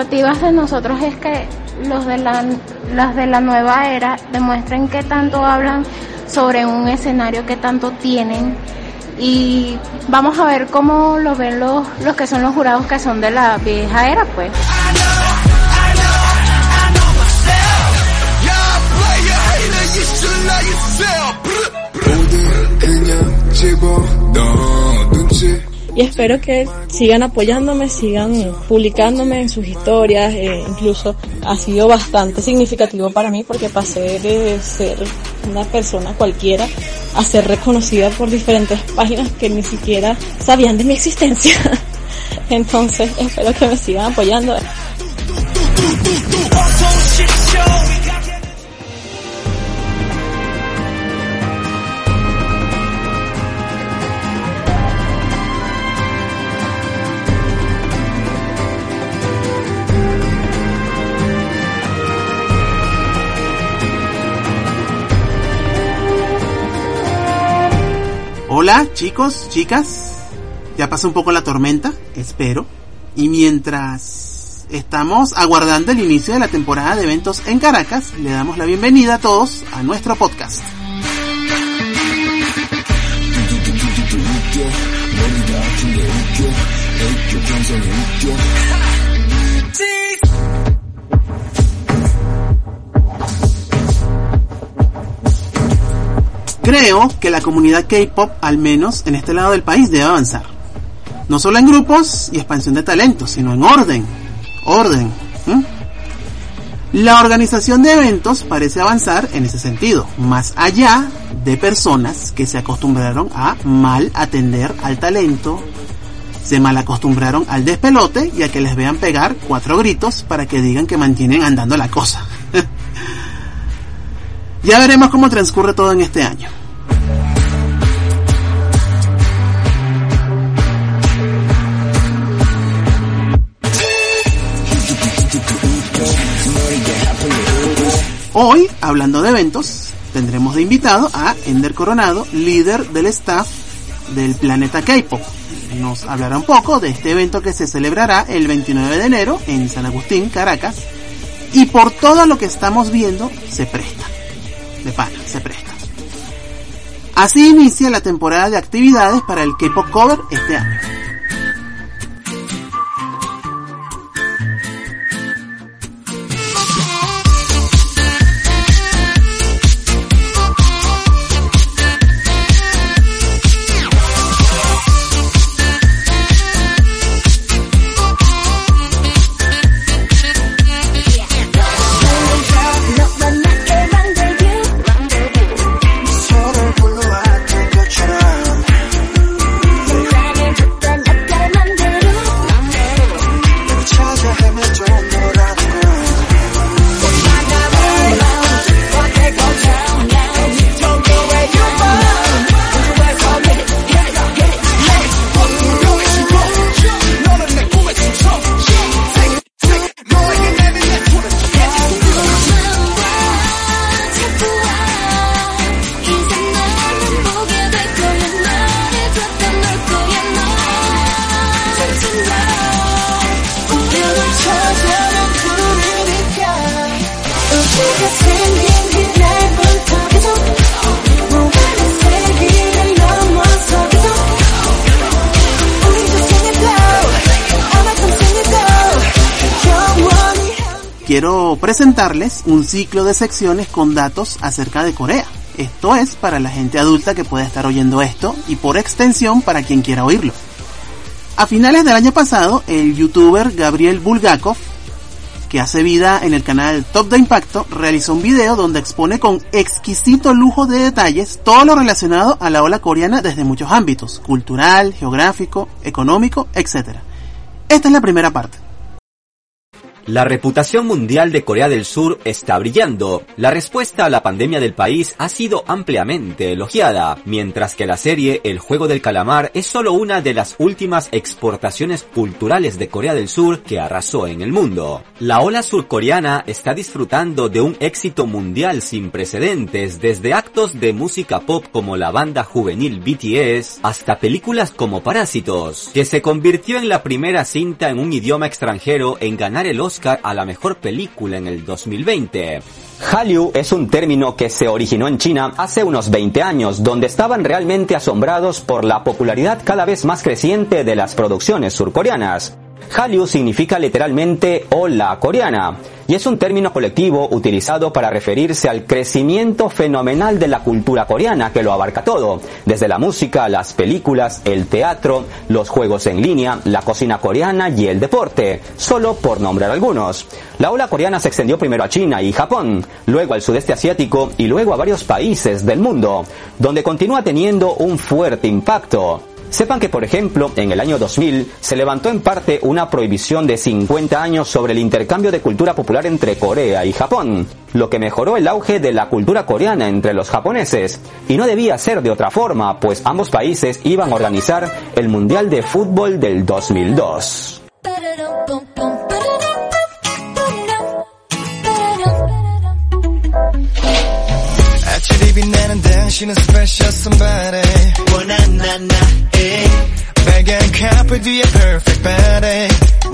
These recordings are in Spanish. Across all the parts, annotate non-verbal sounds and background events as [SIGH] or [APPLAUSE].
expectativas de nosotros es que los de la, las de la nueva era demuestren qué tanto hablan sobre un escenario que tanto tienen. Y vamos a ver cómo lo ven los, los que son los jurados que son de la vieja era pues. Y espero que sigan apoyándome, sigan publicándome en sus historias, eh, incluso ha sido bastante significativo para mí porque pasé de ser una persona cualquiera a ser reconocida por diferentes páginas que ni siquiera sabían de mi existencia. [LAUGHS] Entonces espero que me sigan apoyando. Hola chicos, chicas, ya pasó un poco la tormenta, espero, y mientras estamos aguardando el inicio de la temporada de eventos en Caracas, le damos la bienvenida a todos a nuestro podcast. [LAUGHS] Creo que la comunidad K-pop, al menos en este lado del país, debe avanzar. No solo en grupos y expansión de talentos, sino en orden. Orden. La organización de eventos parece avanzar en ese sentido, más allá de personas que se acostumbraron a mal atender al talento, se mal acostumbraron al despelote y a que les vean pegar cuatro gritos para que digan que mantienen andando la cosa. Ya veremos cómo transcurre todo en este año. Hoy, hablando de eventos, tendremos de invitado a Ender Coronado, líder del staff del planeta K-Pop. Nos hablará un poco de este evento que se celebrará el 29 de enero en San Agustín, Caracas, y por todo lo que estamos viendo, se presta de pana, se presta. Así inicia la temporada de actividades para el K-Pop Cover este año. Quiero presentarles un ciclo de secciones con datos acerca de Corea. Esto es para la gente adulta que pueda estar oyendo esto y por extensión para quien quiera oírlo. A finales del año pasado, el youtuber Gabriel Bulgakov, que hace vida en el canal Top de Impacto, realizó un video donde expone con exquisito lujo de detalles todo lo relacionado a la ola coreana desde muchos ámbitos, cultural, geográfico, económico, etc. Esta es la primera parte. La reputación mundial de Corea del Sur está brillando. La respuesta a la pandemia del país ha sido ampliamente elogiada, mientras que la serie El juego del calamar es solo una de las últimas exportaciones culturales de Corea del Sur que arrasó en el mundo. La ola surcoreana está disfrutando de un éxito mundial sin precedentes, desde actos de música pop como la banda juvenil BTS hasta películas como Parásitos, que se convirtió en la primera cinta en un idioma extranjero en ganar el Oscar a la mejor película en el 2020. Hallyu es un término que se originó en China hace unos 20 años, donde estaban realmente asombrados por la popularidad cada vez más creciente de las producciones surcoreanas. Hallyu significa literalmente hola coreana y es un término colectivo utilizado para referirse al crecimiento fenomenal de la cultura coreana que lo abarca todo, desde la música, las películas, el teatro, los juegos en línea, la cocina coreana y el deporte, solo por nombrar algunos. La ola coreana se extendió primero a China y Japón, luego al sudeste asiático y luego a varios países del mundo, donde continúa teniendo un fuerte impacto. Sepan que, por ejemplo, en el año 2000 se levantó en parte una prohibición de 50 años sobre el intercambio de cultura popular entre Corea y Japón, lo que mejoró el auge de la cultura coreana entre los japoneses. Y no debía ser de otra forma, pues ambos países iban a organizar el Mundial de Fútbol del 2002. 빛나는 당신은 special somebody. 원한 나 나에. 빨간 카페 뒤에 perfect body.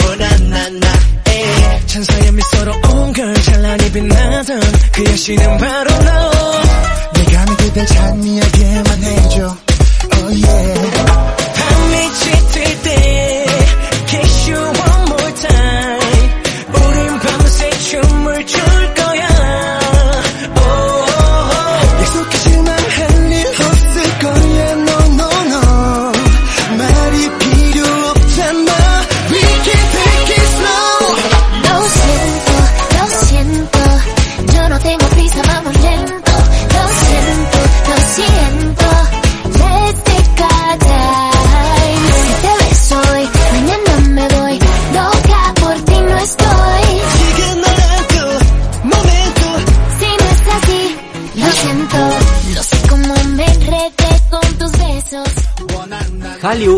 원한 나 나에. 천사의 미소로 온걸 찬란히 빛나던 그 여신은 바로 너. 내가 그댈 찬미하게만 해줘. Oh yeah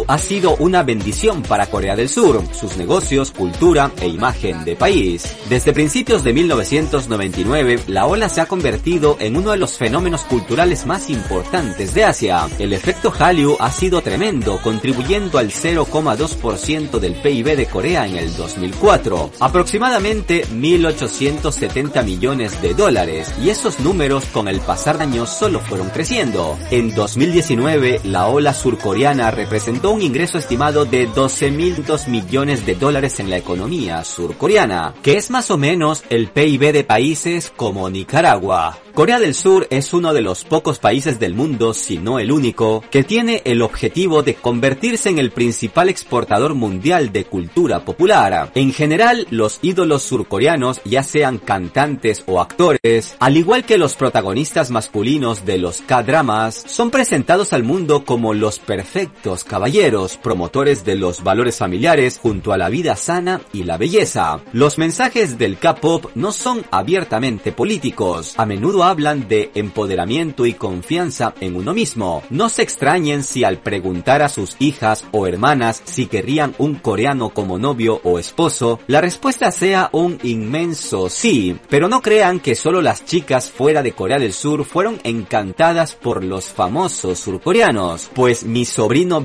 ha sido una bendición para Corea del Sur, sus negocios, cultura e imagen de país. Desde principios de 1999, la ola se ha convertido en uno de los fenómenos culturales más importantes de Asia. El efecto Hallyu ha sido tremendo, contribuyendo al 0,2% del PIB de Corea en el 2004, aproximadamente 1.870 millones de dólares, y esos números con el pasar de años solo fueron creciendo. En 2019, la ola surcoreana representó presentó un ingreso estimado de 12.000 millones de dólares en la economía surcoreana, que es más o menos el PIB de países como Nicaragua. Corea del Sur es uno de los pocos países del mundo, si no el único, que tiene el objetivo de convertirse en el principal exportador mundial de cultura popular. En general, los ídolos surcoreanos, ya sean cantantes o actores, al igual que los protagonistas masculinos de los K-dramas, son presentados al mundo como los perfectos caballeros, promotores de los valores familiares junto a la vida sana y la belleza. Los mensajes del K-pop no son abiertamente políticos, a menudo hablan de empoderamiento y confianza en uno mismo. No se extrañen si al preguntar a sus hijas o hermanas si querrían un coreano como novio o esposo, la respuesta sea un inmenso sí, pero no crean que solo las chicas fuera de Corea del Sur fueron encantadas por los famosos surcoreanos, pues mi sobrino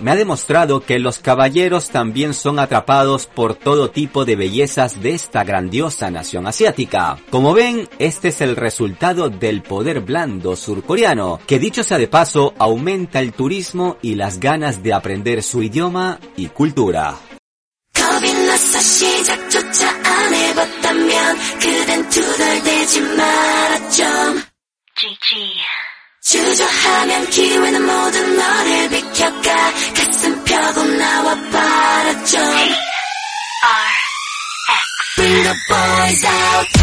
me ha demostrado que los caballeros también son atrapados por todo tipo de bellezas de esta grandiosa nación asiática. Como ven, este es el resultado del poder blando surcoreano, que dicho sea de paso, aumenta el turismo y las ganas de aprender su idioma y cultura. 주저하면 기회는 모두 너를 비켜가. 가슴 펴고 나와 봐라 좀 Bring the boys out.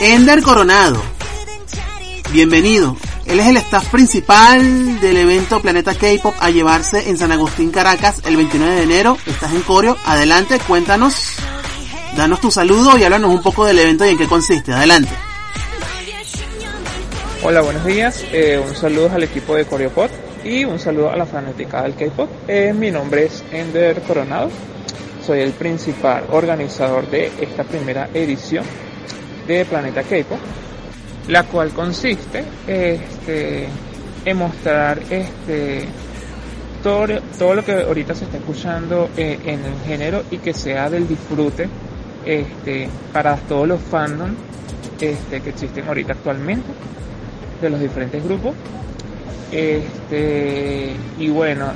Ender Coronado. Bienvenido. Él es el staff principal del evento Planeta K-Pop a llevarse en San Agustín, Caracas el 29 de enero. Estás en Coreo. Adelante, cuéntanos. Danos tu saludo y háblanos un poco del evento y en qué consiste. Adelante. Hola, buenos días. Eh, un saludo al equipo de CoreoPod y un saludo a la fanática del K-Pop. Eh, mi nombre es Ender Coronado. Soy el principal organizador de esta primera edición de Planeta K-Pop, la cual consiste este, en mostrar este, todo, todo lo que ahorita se está escuchando eh, en el género y que sea del disfrute este, para todos los fandoms este, que existen ahorita actualmente de los diferentes grupos. Este, y bueno,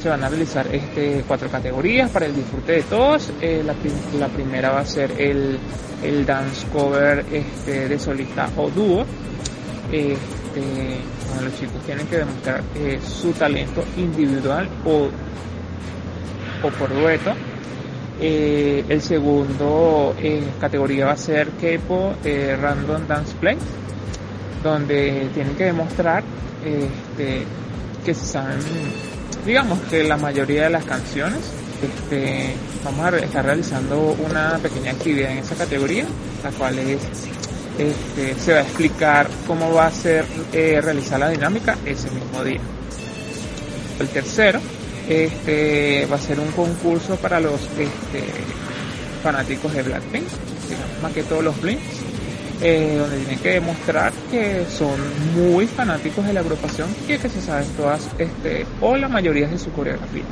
se van a realizar este, cuatro categorías para el disfrute de todos. Eh, la, primera va a ser el, el dance cover este, de solista o dúo. Este, los chicos tienen que demostrar eh, su talento individual o, o por dueto. Eh, el segundo categoría va a ser Kepo Random Dance Play, donde tienen que demostrar este, que saben, digamos que la mayoría de las canciones, este, vamos a estar realizando una pequeña actividad en esa categoría, la cual es, este, se va a explicar cómo va a ser eh, realizar la dinámica ese mismo día. El tercero, este, va a ser un concurso para los este, fanáticos de Blackpink, más que todos los Blinks eh, donde tienen que demostrar que son muy fanáticos de la agrupación y que se saben todas, este, o la mayoría de su coreografía.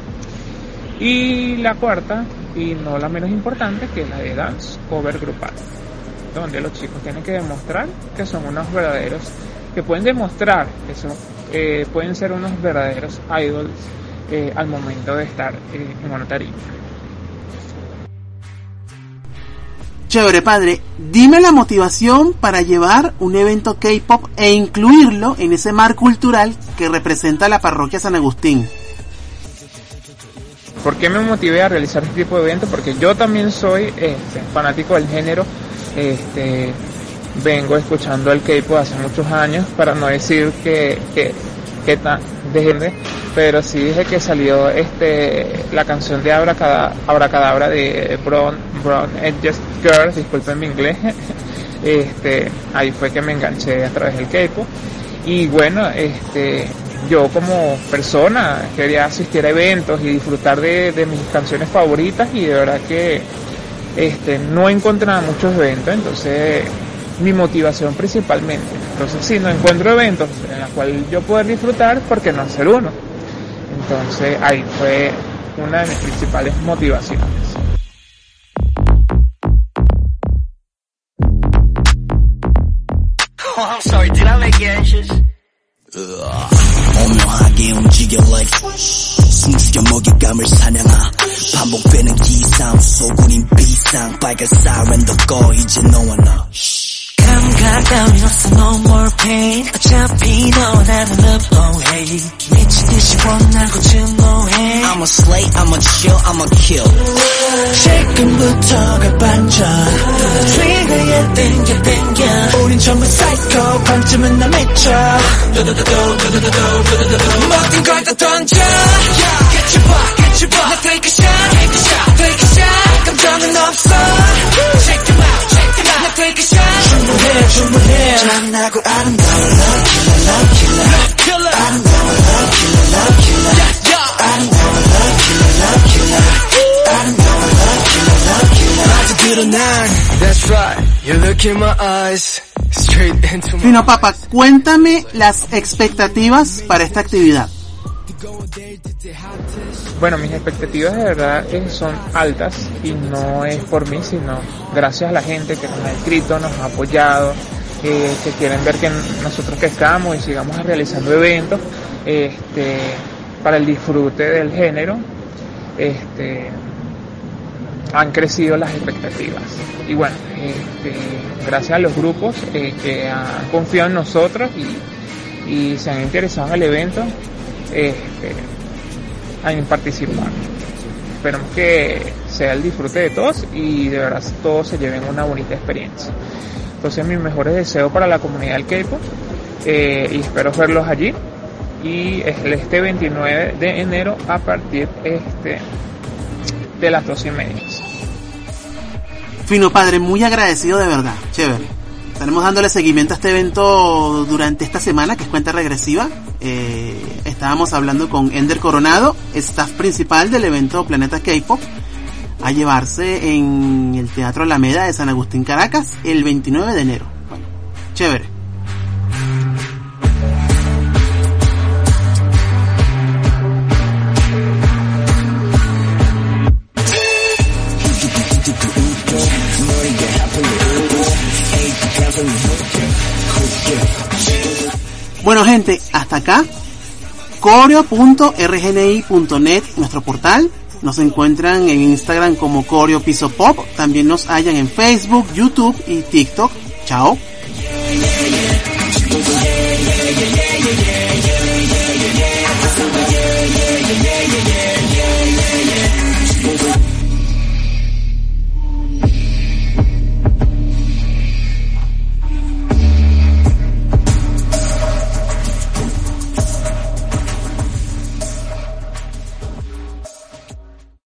Y la cuarta, y no la menos importante, que es la de dance cover grupal, donde los chicos tienen que demostrar que son unos verdaderos, que pueden demostrar que son, eh, pueden ser unos verdaderos idols eh, al momento de estar en una. Chévere, padre. Dime la motivación para llevar un evento K-pop e incluirlo en ese mar cultural que representa la parroquia San Agustín. ¿Por qué me motivé a realizar este tipo de eventos? Porque yo también soy este, fanático del género. Este, vengo escuchando el K-pop hace muchos años, para no decir que, que, que tan, de pero sí dije que salió este la canción de Abracadabra, de Brown, Brown Just Girls, disculpen mi inglés, [LAUGHS] este, ahí fue que me enganché a través del K-pop. Y bueno, este, yo como persona quería asistir a eventos y disfrutar de, de mis canciones favoritas y de verdad que este, no encontraba muchos eventos, entonces mi motivación principalmente. Entonces, si no encuentro eventos en los cuales yo pueda disfrutar, ¿por qué no hacer uno? Entonces, ahí fue una de mis principales motivaciones. 감 각 따윈 없어 no more pain 어차피 너 나를 love away 미친 듯이 원하고 증오해 I'm a slay, I'm a chill, I'm a kill 지금부터가 반전 트리거에 땡겨 땡겨 우린 정말 psycho 반쯤은 나 미쳐 모든 걸다 던져 Get your back, get your back 나 take a 충분해 충분해 잔나고 아름다운 love killer love killer 아름다운 love killer love killer 아름다운 love killer love killer 아름다운 love killer love killer 아주 드러난 That's right You look in my eyes Straight into my Fino Papa, cuéntame las expectativas para esta actividad. Bueno, mis expectativas de verdad son altas y no es por mí, sino gracias a la gente que nos ha escrito, nos ha apoyado, eh, que quieren ver que nosotros que estamos y sigamos realizando eventos este, para el disfrute del género. Este, han crecido las expectativas. Y bueno, este, gracias a los grupos eh, que han confiado en nosotros y, y se han interesado en el evento, este, han participado. Esperamos que sea el disfrute de todos y de verdad todos se lleven una bonita experiencia. Entonces mis mejores deseos para la comunidad del K-pop eh, y espero verlos allí. Y es este 29 de enero a partir este, de las 12 y media. Fino padre, muy agradecido de verdad, chévere. Estaremos dándole seguimiento a este evento durante esta semana, que es cuenta regresiva. Eh, estábamos hablando con Ender Coronado, staff principal del evento Planeta K-Pop, a llevarse en el Teatro Alameda de San Agustín, Caracas, el 29 de enero. Bueno, chévere. Bueno gente, hasta acá coreo.rgni.net, nuestro portal. Nos encuentran en Instagram como Coreo Piso Pop. También nos hallan en Facebook, YouTube y TikTok. Chao.